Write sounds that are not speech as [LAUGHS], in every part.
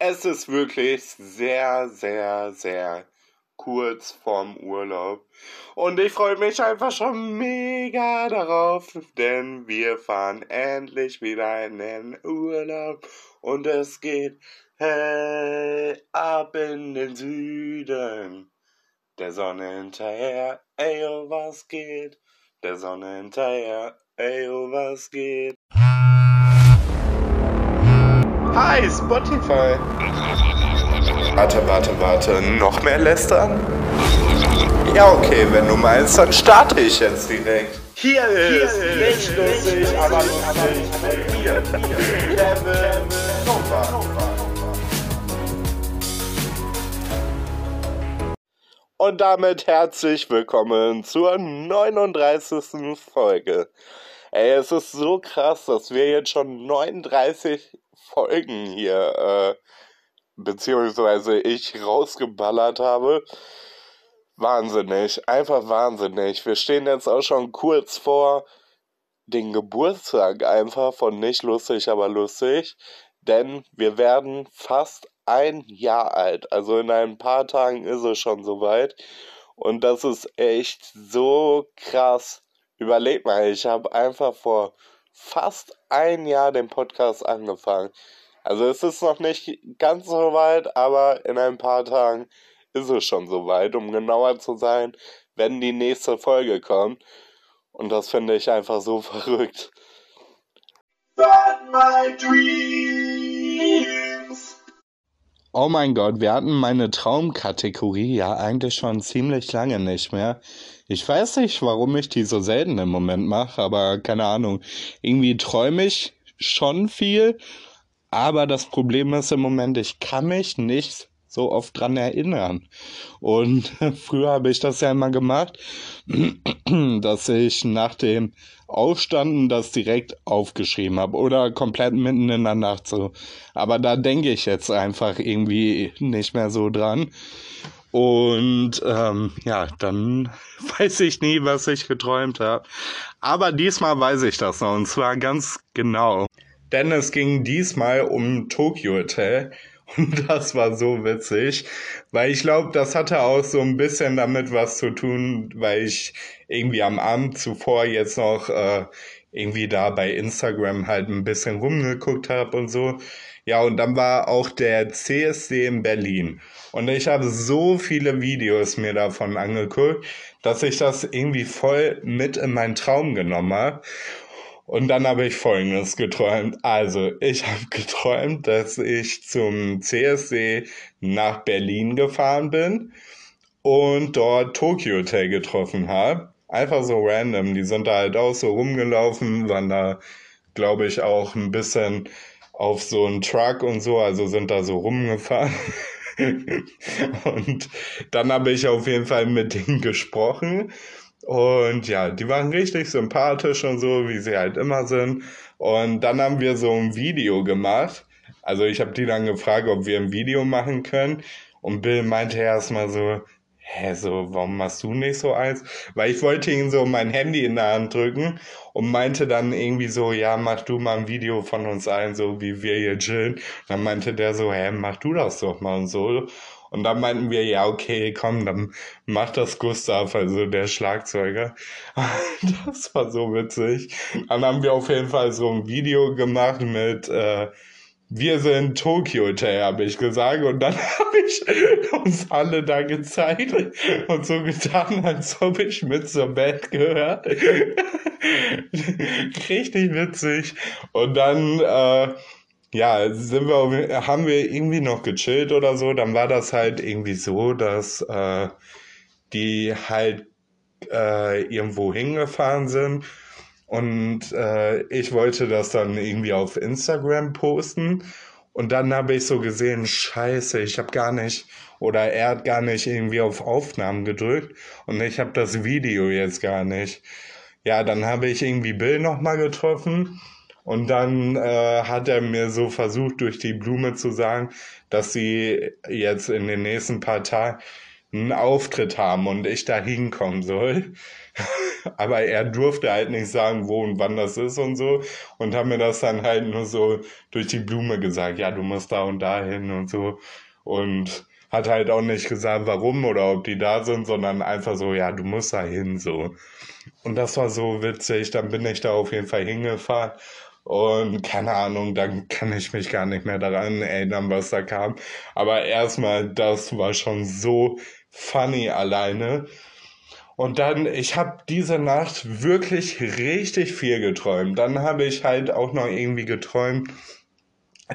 es ist wirklich sehr, sehr, sehr kurz vorm Urlaub. Und ich freue mich einfach schon mega darauf, denn wir fahren endlich wieder in den Urlaub. Und es geht hey, ab in den Süden. Der Sonne hinterher, ey, oh, was geht? Der Sonne hinterher, ey, oh, was geht? Hi, Spotify. Warte, warte, warte. Noch mehr lästern? Ja, okay, wenn du meinst, dann starte ich jetzt direkt. Hier ist, Hier ist nicht lustig, aber lustig mit mir. Kevin Nova. Und damit herzlich willkommen zur 39. Folge. Ey, es ist so krass, dass wir jetzt schon 39 Folgen hier, äh, beziehungsweise ich rausgeballert habe. Wahnsinnig, einfach wahnsinnig. Wir stehen jetzt auch schon kurz vor den Geburtstag einfach von nicht lustig, aber lustig. Denn wir werden fast ein Jahr alt. Also in ein paar Tagen ist es schon soweit. Und das ist echt so krass. Überleg mal, ich habe einfach vor fast ein Jahr den Podcast angefangen. Also es ist noch nicht ganz so weit, aber in ein paar Tagen ist es schon so weit, um genauer zu sein, wenn die nächste Folge kommt. Und das finde ich einfach so [LAUGHS] verrückt. Oh mein Gott, wir hatten meine Traumkategorie ja eigentlich schon ziemlich lange nicht mehr. Ich weiß nicht, warum ich die so selten im Moment mache, aber keine Ahnung. Irgendwie träume ich schon viel, aber das Problem ist im Moment, ich kann mich nicht so oft dran erinnern. Und [LAUGHS] früher habe ich das ja immer gemacht, [CLEARS THROAT] dass ich nach dem Aufstanden das direkt aufgeschrieben habe oder komplett mitten in der Nacht so. Aber da denke ich jetzt einfach irgendwie nicht mehr so dran. Und ähm, ja, dann [LAUGHS] weiß ich nie, was ich geträumt habe. Aber diesmal weiß ich das noch und zwar ganz genau. Denn es ging diesmal um Tokyo Hotel. Und [LAUGHS] das war so witzig, weil ich glaube, das hatte auch so ein bisschen damit was zu tun, weil ich irgendwie am Abend zuvor jetzt noch äh, irgendwie da bei Instagram halt ein bisschen rumgeguckt habe und so. Ja, und dann war auch der CSD in Berlin. Und ich habe so viele Videos mir davon angeguckt, dass ich das irgendwie voll mit in meinen Traum genommen habe. Und dann habe ich Folgendes geträumt. Also, ich habe [LAUGHS] geträumt, dass ich zum CSD nach Berlin gefahren bin und dort Tokyo Hotel getroffen habe. Einfach so random. Die sind da halt auch so rumgelaufen, waren da, glaube ich, auch ein bisschen auf so einen Truck und so, also sind da so rumgefahren. [LAUGHS] und dann habe ich auf jeden Fall mit denen gesprochen. Und ja, die waren richtig sympathisch und so, wie sie halt immer sind. Und dann haben wir so ein Video gemacht. Also ich habe die dann gefragt, ob wir ein Video machen können. Und Bill meinte erstmal so, hä, so, warum machst du nicht so eins? Weil ich wollte ihm so mein Handy in der Hand drücken und meinte dann irgendwie so, ja, mach du mal ein Video von uns allen, so wie wir hier chillen. Dann meinte der so, hä, mach du das doch mal und so. Und dann meinten wir, ja, okay, komm, dann macht das Gustav, also der Schlagzeuger. [LAUGHS] Das war so witzig. Dann haben wir auf jeden Fall so ein Video gemacht mit, äh, wir sind Tokyo Hotel, habe ich gesagt. Und dann [LAUGHS] habe ich uns alle da gezeigt und so getan, als ob ich mit zur Band gehöre. [LAUGHS] Richtig witzig. Und dann, äh, ja, sind wir, haben wir irgendwie noch gechillt oder so. Dann war das halt irgendwie so, dass äh, die halt äh, irgendwo hingefahren sind und äh, ich wollte das dann irgendwie auf Instagram posten. Und dann habe ich so gesehen, scheiße, ich habe gar nicht, oder er hat gar nicht irgendwie auf Aufnahmen gedrückt. Und ich habe das Video jetzt gar nicht. Ja, dann habe ich irgendwie Bill nochmal getroffen. Und dann äh, hat er mir so versucht, durch die Blume zu sagen, dass sie jetzt in den nächsten paar Tagen einen Auftritt haben und ich da hinkommen soll. [LAUGHS] Aber er durfte halt nicht sagen, wo und wann das ist und so. Und haben mir das dann halt nur so durch die Blume gesagt, ja, du musst da und da hin und so. Und hat halt auch nicht gesagt, warum oder ob die da sind, sondern einfach so, ja, du musst da hin, so. Und das war so witzig. Dann bin ich da auf jeden Fall hingefahren. Und keine Ahnung, dann kann ich mich gar nicht mehr daran erinnern, was da kam. Aber erstmal, das war schon so funny alleine. Und dann, ich habe diese Nacht wirklich richtig viel geträumt. Dann habe ich halt auch noch irgendwie geträumt,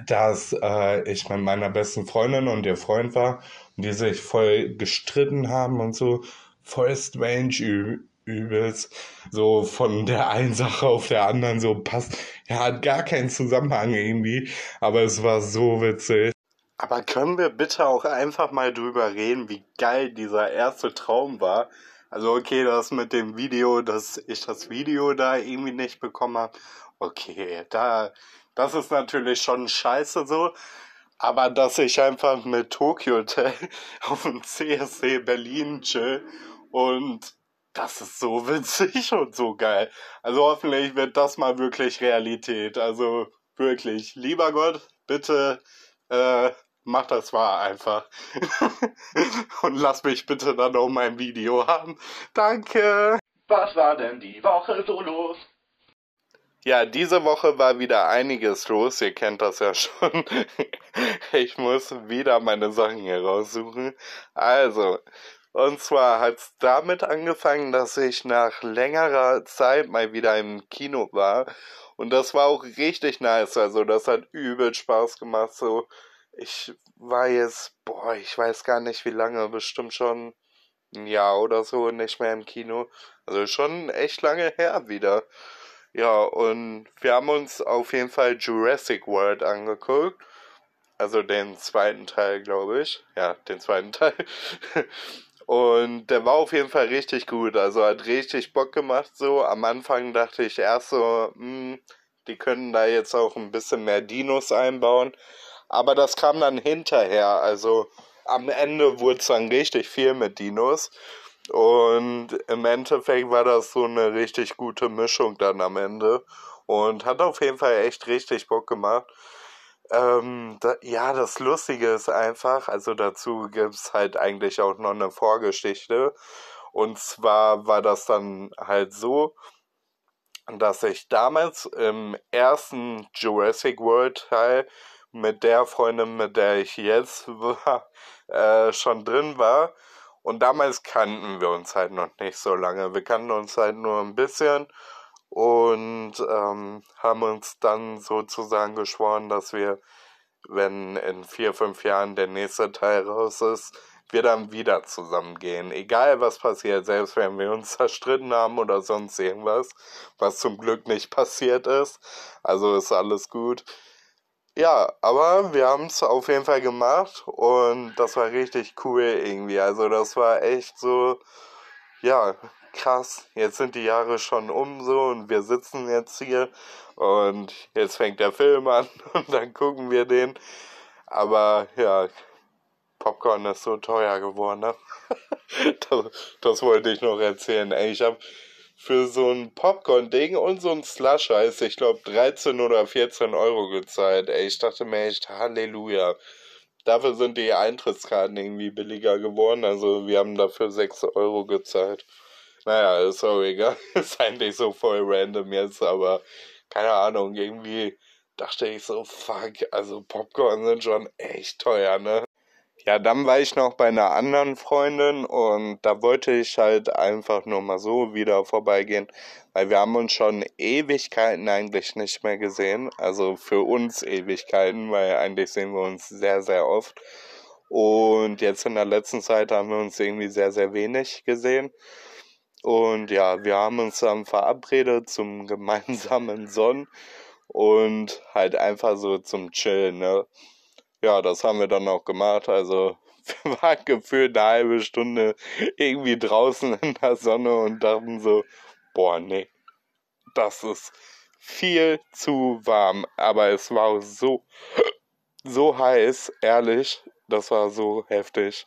dass äh, ich mit meiner besten Freundin und ihr Freund war und die sich voll gestritten haben und so. Voll strange übelst. So von der einen Sache auf der anderen so passt. Ja, hat gar keinen Zusammenhang irgendwie. Aber es war so witzig. Aber können wir bitte auch einfach mal drüber reden, wie geil dieser erste Traum war? Also okay, das mit dem Video, dass ich das Video da irgendwie nicht bekommen habe. Okay, da, das ist natürlich schon scheiße so. Aber dass ich einfach mit Tokyo Hotel [LAUGHS] auf dem CSC Berlin chill und das ist so [LAUGHS] witzig und so geil. Also hoffentlich wird das mal wirklich Realität. Also wirklich, lieber Gott, bitte äh, mach das mal einfach. [LAUGHS] Und lass mich bitte dann auch mein Video haben. Danke. Was war denn die Woche so los? Ja, diese Woche war wieder einiges los. Ihr kennt das ja [LAUGHS] schon. Ich muss wieder meine Sachen hier raussuchen. Also, und zwar hat es damit angefangen, dass ich nach längerer Zeit mal wieder im Kino war. Und das war auch richtig nice. Also, das hat übel Spaß gemacht. So, ich war jetzt, boah, ich weiß gar nicht wie lange, bestimmt schon ein Jahr oder so nicht mehr im Kino. Also schon echt lange her wieder. Ja, und wir haben uns auf jeden Fall Jurassic World angeguckt. Also den zweiten Teil, glaube ich. Ja, den zweiten Teil. [LAUGHS] Und der war auf jeden Fall richtig gut. Also hat richtig Bock gemacht so. Am Anfang dachte ich erst so, mh, hm, die können da jetzt auch ein bisschen mehr Dinos einbauen. Aber das kam dann hinterher. Also am Ende wurde es dann richtig viel mit Dinos. Und im Endeffekt war das so eine richtig gute Mischung dann am Ende. Und hat auf jeden Fall echt richtig Bock gemacht. Ähm, da, ja, das Lustige ist einfach, also dazu gibt es halt eigentlich auch noch eine Vorgeschichte. Und zwar war das dann halt so, dass ich damals im ersten Jurassic World Teil mit der Freundin, mit der ich jetzt [LAUGHS] war, äh, schon drin war. Und damals kannten wir uns halt noch nicht so lange. Wir kannten uns halt nur ein bisschen und ähm, haben uns dann sozusagen geschworen, dass wir, wenn in vier, fünf Jahren der nächste Teil raus ist, wir dann wieder zusammengehen. Egal was passiert, selbst wenn wir uns zerstritten haben oder sonst irgendwas, was zum Glück nicht passiert ist. Also ist alles gut. Ja, aber wir haben es auf jeden Fall gemacht und das war richtig cool irgendwie. Also das war echt so, ja, krass. Jetzt sind die Jahre schon um so und wir sitzen jetzt hier und jetzt fängt der Film an [LAUGHS] und dann gucken wir den. Aber ja, Popcorn ist so teuer geworden, ne? [LAUGHS] das, das wollte ich noch erzählen. Ey, ich habe für so ein Popcorn-Ding und so ein Slush-Eis, ich glaube, 13 oder 14 Euro gezahlt. Ey, ich dachte mir echt, Halleluja. Dafür sind die Eintrittskarten irgendwie billiger geworden. Also wir haben dafür 6 Euro gezahlt. Naja, auch egal. [LAUGHS] ist eigentlich so voll random jetzt, aber keine Ahnung, irgendwie dachte ich so, fuck, also Popcorn sind schon echt teuer, ne? Ja, dann war ich noch bei einer anderen Freundin und da wollte ich halt einfach nur mal so wieder vorbeigehen, weil wir haben uns schon Ewigkeiten eigentlich nicht mehr gesehen. Also für uns Ewigkeiten, weil eigentlich sehen wir uns sehr, sehr oft. Und jetzt in der letzten Zeit haben wir uns irgendwie sehr, sehr wenig gesehen. Und ja, wir haben uns dann verabredet zum [LAUGHS] gemeinsamen Sonnen und halt einfach so zum Chillen, ne? ja, das haben wir dann auch gemacht. Also [LAUGHS] wir waren gefühlt eine halbe Stunde irgendwie draußen in der Sonne und dachten so, boah, nee, das ist viel zu warm. Aber es war so, so heiß, ehrlich, das war so heftig.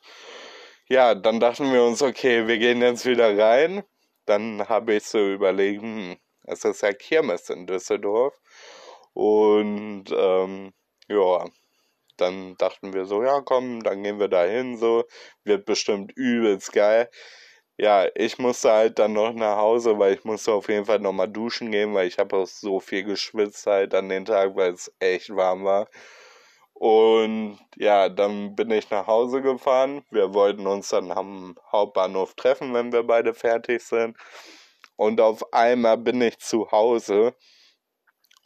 Ja, dann dachten wir uns, okay, wir gehen jetzt wieder rein. Dann habe ich so überlegt, hm, es ist ja Kirmes in Düsseldorf. Und ähm, ja, dann dachten wir so, ja komm, dann gehen wir da hin, so, wird bestimmt übelst geil. Ja, ich musste halt dann noch nach Hause, weil ich musste auf jeden Fall nochmal duschen gehen, weil ich habe auch so viel geschwitzt halt an den Tag, weil es echt warm war. Und ja, dann bin ich nach Hause gefahren. Wir wollten uns dann am Hauptbahnhof treffen, wenn wir beide fertig sind. Und auf einmal bin ich zu Hause.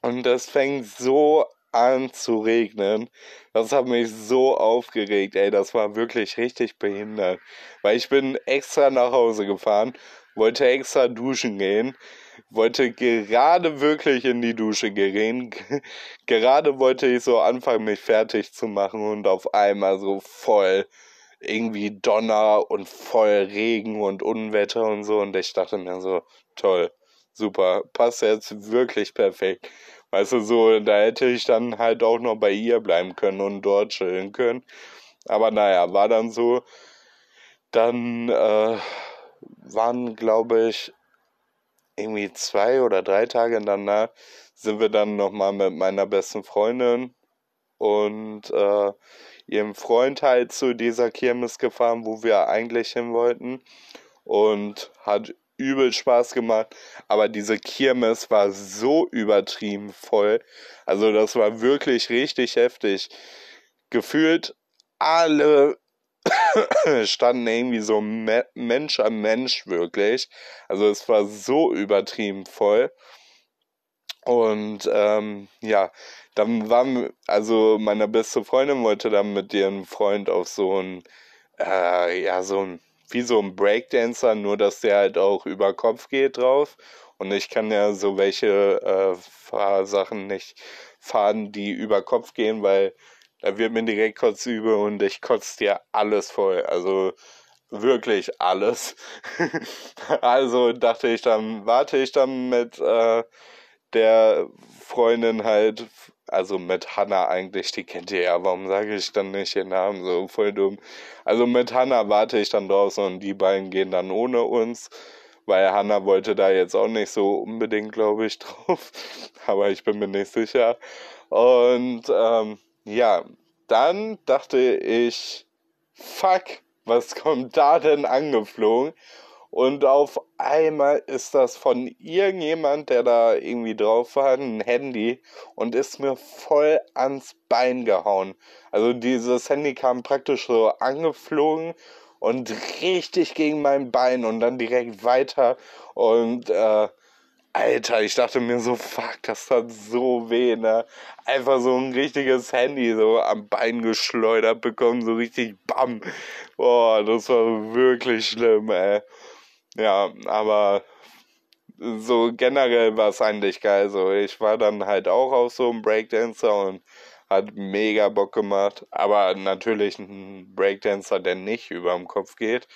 Und es fängt so an zu regnen. Das hat mich so aufgeregt, ey. Das war wirklich richtig behindert. Weil ich bin extra nach Hause gefahren, wollte extra duschen gehen, wollte gerade wirklich in die Dusche gehen. [LAUGHS] gerade wollte ich so anfangen, mich fertig zu machen und auf einmal so voll irgendwie Donner und voll Regen und Unwetter und so. Und ich dachte mir so, toll, super, passt jetzt wirklich perfekt. Weißt du, so, da hätte ich dann halt auch noch bei ihr bleiben können und dort chillen können. Aber naja, war dann so. Dann äh, waren, glaube ich, irgendwie zwei oder drei Tage danach sind wir dann nochmal mit meiner besten Freundin und äh, ihrem Freund halt zu dieser Kirmes gefahren, wo wir eigentlich hin wollten. Und hat übel Spaß gemacht, aber diese Kirmes war so übertrieben voll. Also das war wirklich richtig heftig. Gefühlt alle [LAUGHS] standen irgendwie so Me Mensch am Mensch wirklich. Also es war so übertrieben voll. Und ähm, ja, dann waren, also meine beste Freundin wollte dann mit ihrem Freund auf so ein, äh, ja, so ein wie so ein Breakdancer, nur dass der halt auch über Kopf geht drauf. Und ich kann ja so welche äh, Fahrsachen nicht fahren, die über Kopf gehen, weil da wird mir direkt kotzübel und ich kotze dir alles voll. Also wirklich alles. [LAUGHS] also dachte ich dann, warte ich dann mit äh, der Freundin halt also mit Hanna eigentlich, die kennt ihr ja, warum sage ich dann nicht ihren Namen, so voll dumm. Also mit Hanna warte ich dann draußen und die beiden gehen dann ohne uns, weil Hanna wollte da jetzt auch nicht so unbedingt, glaube ich, [LAUGHS] drauf, aber ich bin mir nicht sicher. Und ähm, ja, dann dachte ich, fuck, was [LAUGHS] kommt da denn angeflogen? Und auf einmal ist das von irgendjemand, der da irgendwie drauf war, ein Handy und ist mir voll ans Bein gehauen. Also dieses Handy kam praktisch so angeflogen und richtig gegen mein Bein und dann direkt weiter. Und äh, Alter, ich dachte mir so, fuck, das hat so weh, ne? Einfach so ein richtiges Handy so am Bein geschleudert bekommen, so richtig bam. Boah, das war wirklich schlimm, ey. Ja, aber so generell war es eigentlich geil. So, ich war dann halt auch auf so einem Breakdancer und hat mega Bock gemacht. Aber natürlich ein Breakdancer, der nicht über dem Kopf geht.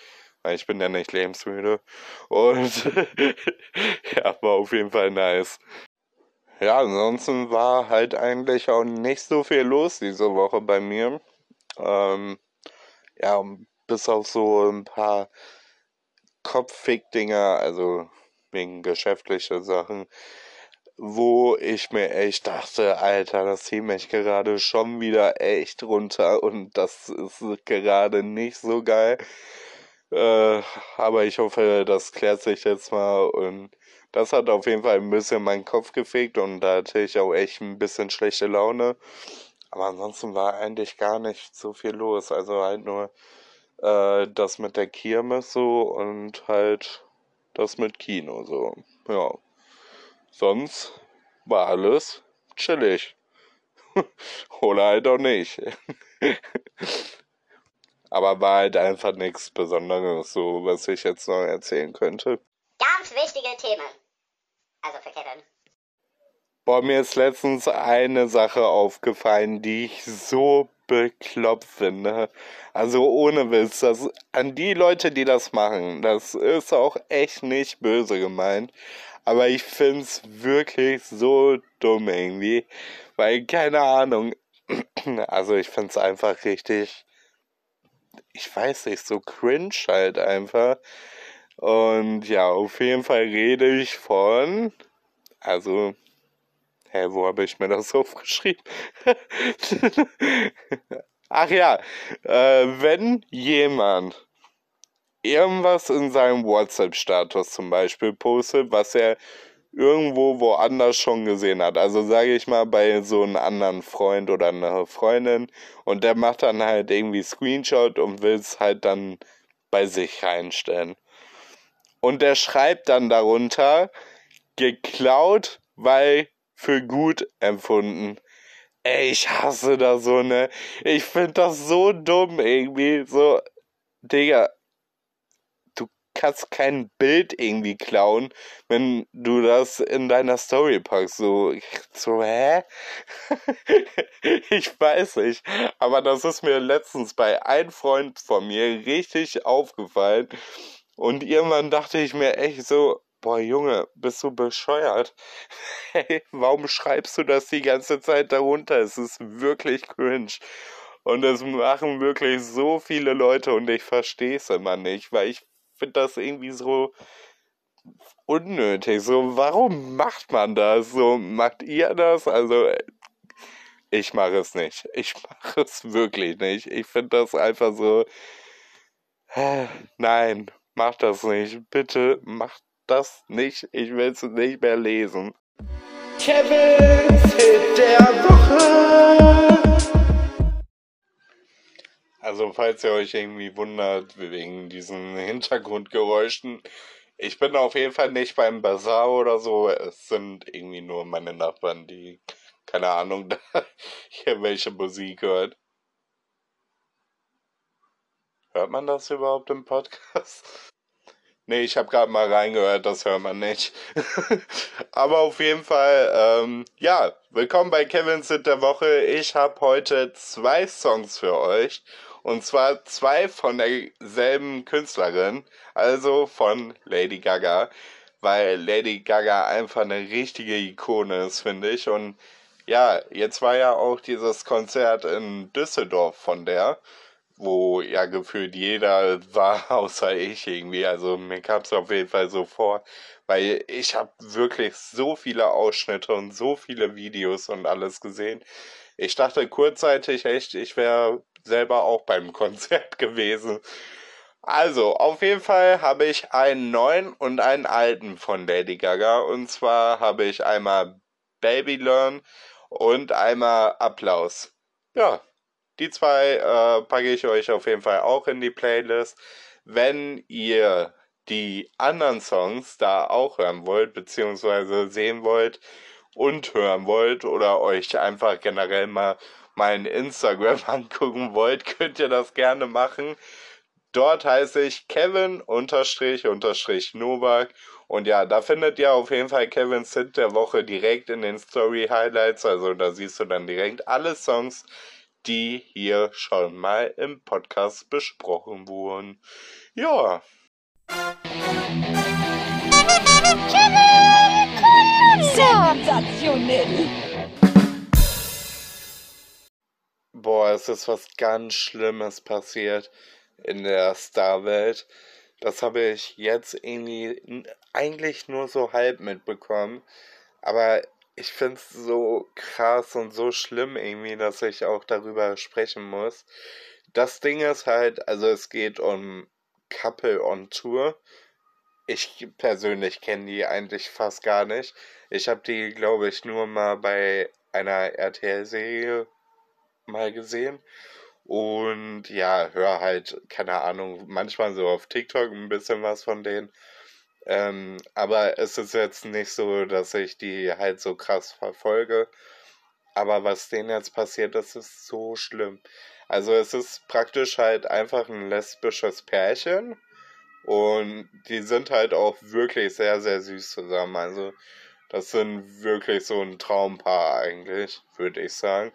Ich bin ja nicht lebensmüde. Und [LAUGHS] ja, war auf jeden Fall nice. Ja, ansonsten war halt eigentlich auch nicht so viel los diese Woche bei mir. Ähm, ja, bis auf so ein paar Kopffick-Dinger, also wegen geschäftlicher Sachen, wo ich mir echt dachte, Alter, das zieht mich gerade schon wieder echt runter und das ist gerade nicht so geil. Äh, aber ich hoffe, das klärt sich jetzt mal und das hat auf jeden Fall ein bisschen meinen Kopf gefegt und da hatte ich auch echt ein bisschen schlechte Laune. Aber ansonsten war eigentlich gar nicht so viel los. Also halt nur äh, das mit der Kirmes so und halt das mit Kino so. Ja. Sonst war alles chillig. [LAUGHS] Oder halt auch nicht. [LAUGHS] Aber war halt einfach nichts Besonderes, so was ich jetzt noch erzählen könnte. Ganz wichtige Themen. Also für Kevin. Boah, mir ist letztens eine Sache aufgefallen, die ich so bekloppt finde. Also ohne Witz, das, an die Leute, die das machen, das ist auch echt nicht böse gemeint. Aber ich find's wirklich so dumm irgendwie. Weil, keine Ahnung, [CLEARS THROAT] also ich find's einfach richtig ich weiß nicht, so cringe halt einfach. Und ja, auf jeden Fall rede ich von, also, hä, wo habe ich mir das [LAUGHS] aufgeschrieben? Ach ja, äh, wenn jemand irgendwas in seinem WhatsApp-Status zum Beispiel postet, was er irgendwo woanders schon gesehen hat. Also sage ich mal bei so einem anderen Freund oder einer Freundin und der macht dann halt irgendwie Screenshot und will es halt dann bei sich reinstellen. Und der schreibt dann darunter, geklaut, weil für gut empfunden. Ey, ich hasse das so, ne? Ich find das so dumm irgendwie. So, Digga, kannst kein Bild irgendwie klauen, wenn du das in deiner Story packst. So, so hä? [LAUGHS] ich weiß nicht. Aber das ist mir letztens bei einem Freund von mir richtig aufgefallen. Und irgendwann dachte ich mir echt so, boah Junge, bist du bescheuert? [LAUGHS] Hey, warum schreibst du das die ganze Zeit darunter? Es ist wirklich cringe. Und es machen wirklich so viele Leute und ich verstehe es immer nicht, weil ich finde das irgendwie so unnötig. So, warum macht man das? So, macht ihr das? Also, ich mache es nicht. Ich mache es wirklich nicht. Ich finde das einfach so. Nein, Macht das nicht. Bitte macht das nicht. Ich will es nicht mehr lesen. Kevins Hit der Woche. Also falls ihr euch irgendwie wundert wegen diesen Hintergrundgeräuschen, ich bin auf jeden Fall nicht beim Bazar oder so. Es sind irgendwie nur meine Nachbarn, die keine Ahnung, [LAUGHS] da hier welche Musik hört. Hört man das überhaupt im Podcast? Nee, ich habe gerade mal reingehört, das hört man nicht. [LAUGHS] Aber auf jeden Fall, ähm, ja, willkommen bei Kevin Sit der Woche. Ich habe heute zwei Songs für euch. Und zwar zwei von derselben Künstlerin, also von Lady Gaga. Weil Lady Gaga einfach eine richtige Ikone ist, finde ich. Und ja, jetzt war ja auch dieses Konzert in Düsseldorf von der wo ja gefühlt jeder war, [LAUGHS] außer ich irgendwie. Also mir kam es auf jeden Fall so vor, weil ich habe wirklich so viele Ausschnitte und so viele Videos und alles gesehen. Ich dachte kurzzeitig echt, ich wäre selber auch beim [LAUGHS] Konzert gewesen. Also, auf jeden Fall habe ich einen neuen und einen alten von Lady Gaga. Und zwar habe ich einmal Baby Learn und einmal Applaus. Ja, die zwei äh, packe ich euch auf jeden Fall auch in die Playlist. Wenn ihr die anderen Songs da auch hören wollt, beziehungsweise sehen wollt und hören wollt oder euch einfach generell mal mein Instagram [LAUGHS] angucken wollt, könnt ihr das gerne machen. Dort heiße ich Kevin unterstrich unterstrich Novak. Und ja, da findet ihr auf jeden Fall Kevin Sit der Woche direkt in den Story Highlights. Also da siehst du dann direkt alle Songs, die hier schon mal im Podcast besprochen wurden. Ja. Sensationell. Boah, es ist was ganz Schlimmes passiert in der Starwelt. Das habe ich jetzt irgendwie eigentlich nur so halb mitbekommen. Aber ich finde es so krass und so schlimm irgendwie, dass ich auch darüber sprechen muss. Das Ding ist halt, also es geht um Couple on Tour. Ich persönlich kenne die eigentlich fast gar nicht. Ich habe die, glaube ich, nur mal bei einer RTL-Serie mal gesehen. Und ja, höre halt, keine Ahnung, manchmal so auf TikTok ein bisschen was von denen. Ähm, aber es ist jetzt nicht so, dass ich die halt so krass verfolge. Aber was denen jetzt passiert, das ist so schlimm. Also es ist praktisch halt einfach ein lesbisches Pärchen. Und die sind halt auch wirklich sehr, sehr süß zusammen. Also das sind wirklich so ein Traumpaar eigentlich, würde ich sagen.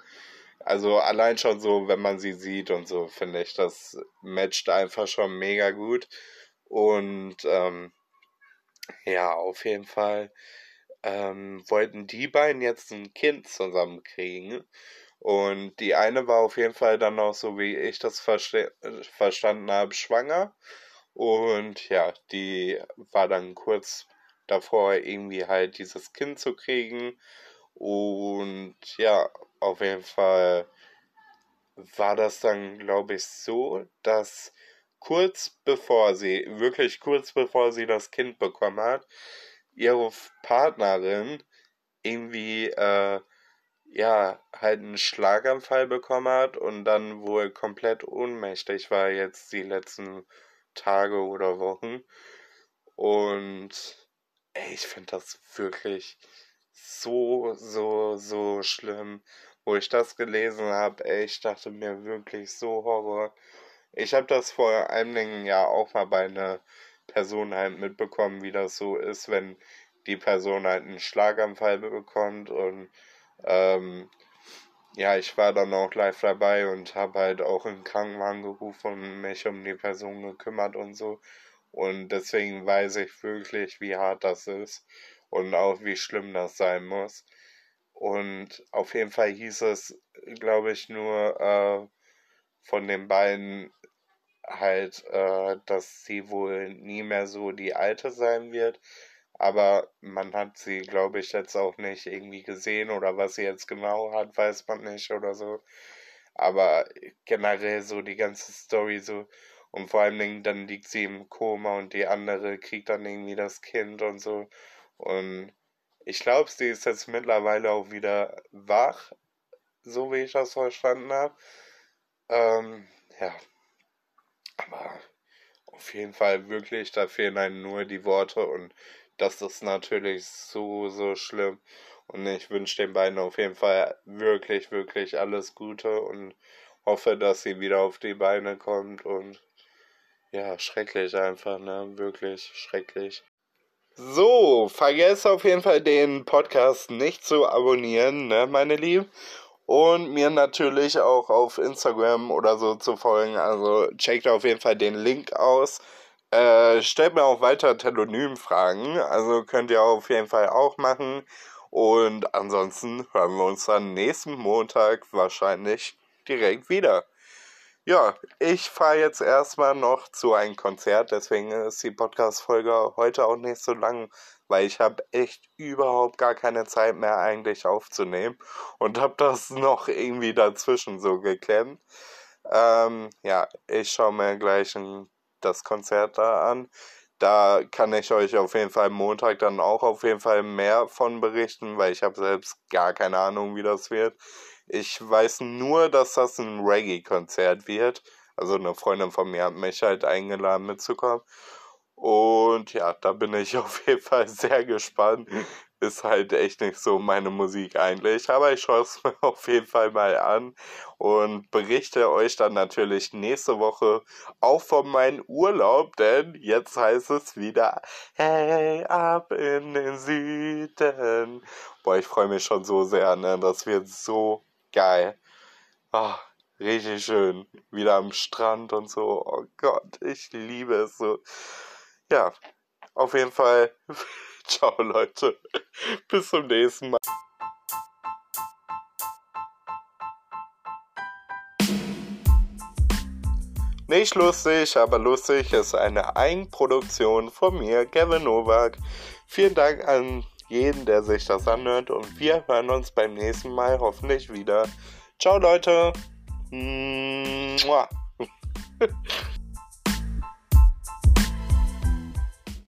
Also allein schon so, wenn man sie sieht und so, finde ich, das matcht einfach schon mega gut. Und ähm, ja, auf jeden Fall ähm, wollten die beiden jetzt ein Kind zusammen kriegen. Und die eine war auf jeden Fall dann auch, so wie ich das verste verstanden habe, schwanger. Und ja, die war dann kurz davor, irgendwie halt dieses Kind zu kriegen. Und ja, auf jeden Fall war das dann, glaube ich, so, dass kurz bevor sie, wirklich kurz bevor sie das Kind bekommen hat, ihre Partnerin irgendwie, äh, ja, halt einen Schlaganfall bekommen hat und dann wohl komplett ohnmächtig war jetzt die letzten Tage oder Wochen. Und ey, ich finde das wirklich so, so, so schlimm. Wo ich das gelesen habe, ey, ich dachte mir wirklich so Horror. Ich habe das vor einigen Jahr auch mal bei einer Person halt mitbekommen, wie das so ist, wenn die Person halt einen Schlaganfall bekommt und ähm, ja, ich war dann auch live dabei und habe halt auch einen Krankenwagen gerufen und mich um die Person gekümmert und so. Und deswegen weiß ich wirklich, wie hart das ist und auch wie schlimm das sein muss. Und auf jeden Fall hieß es, glaube ich, nur äh, von den beiden halt, äh, dass sie wohl nie mehr so die alte sein wird. Aber man hat sie, glaube ich, jetzt auch nicht irgendwie gesehen oder was sie jetzt genau hat, weiß man nicht oder so. Aber generell so die ganze Story so und vor allen Dingen dann liegt sie im Koma und die andere kriegt dann irgendwie das Kind und so. Und ich glaube, sie ist jetzt mittlerweile auch wieder wach, so wie ich das verstanden habe. Ähm, ja. Aber auf jeden Fall wirklich, da fehlen einem nur die Worte und das ist natürlich so, so schlimm. Und ich wünsche den beiden auf jeden Fall wirklich, wirklich alles Gute und hoffe, dass sie wieder auf die Beine kommt und ja, schrecklich einfach, ne? Wirklich schrecklich. So, vergesst auf jeden Fall den Podcast nicht zu abonnieren, ne, meine Lieben. Und mir natürlich auch auf Instagram oder so zu folgen. Also checkt auf jeden Fall den Link aus. Äh, stellt mir auch weiter Telonym-Fragen. Also könnt ihr auf jeden Fall auch machen. Und ansonsten hören wir uns dann nächsten Montag wahrscheinlich direkt wieder. Ja, ich fahre jetzt erstmal noch zu einem Konzert, deswegen ist die Podcast-Folge heute auch nicht so lang, weil ich habe echt überhaupt gar keine Zeit mehr eigentlich aufzunehmen und habe das [LAUGHS] noch irgendwie dazwischen so geklemmt. Ähm, ja, ich schaue mir gleich das Konzert da an. Da kann ich euch auf jeden Fall Montag dann auch auf jeden Fall mehr von berichten, weil ich habe selbst gar keine Ahnung, wie das wird. Ich weiß nur, dass das ein Reggae-Konzert wird. Also eine Freundin von mir hat mich halt eingeladen mitzukommen. Und ja, da bin ich [LAUGHS] auf jeden Fall sehr gespannt. Ist halt echt nicht so meine Musik eigentlich. Aber ich schaue es [LAUGHS] mir auf jeden Fall mal an und berichte euch dann natürlich nächste Woche auch von meinem Urlaub. Denn jetzt heißt es wieder, hey, ab in den Süden. Boah, ich freue mich schon so sehr, ne? Das wird so geil. Oh, richtig schön. Wieder am Strand und so. Oh Gott, ich liebe es so. Ja, auf jeden Fall. [LAUGHS] Ciao, Leute. Bis zum nächsten Mal. Nicht lustig, aber lustig ist eine Eigenproduktion von mir, Kevin Nowak. Vielen Dank an jeden, der sich das anhört. Und wir hören uns beim nächsten Mal hoffentlich wieder. Ciao, Leute. Mua. [LAUGHS]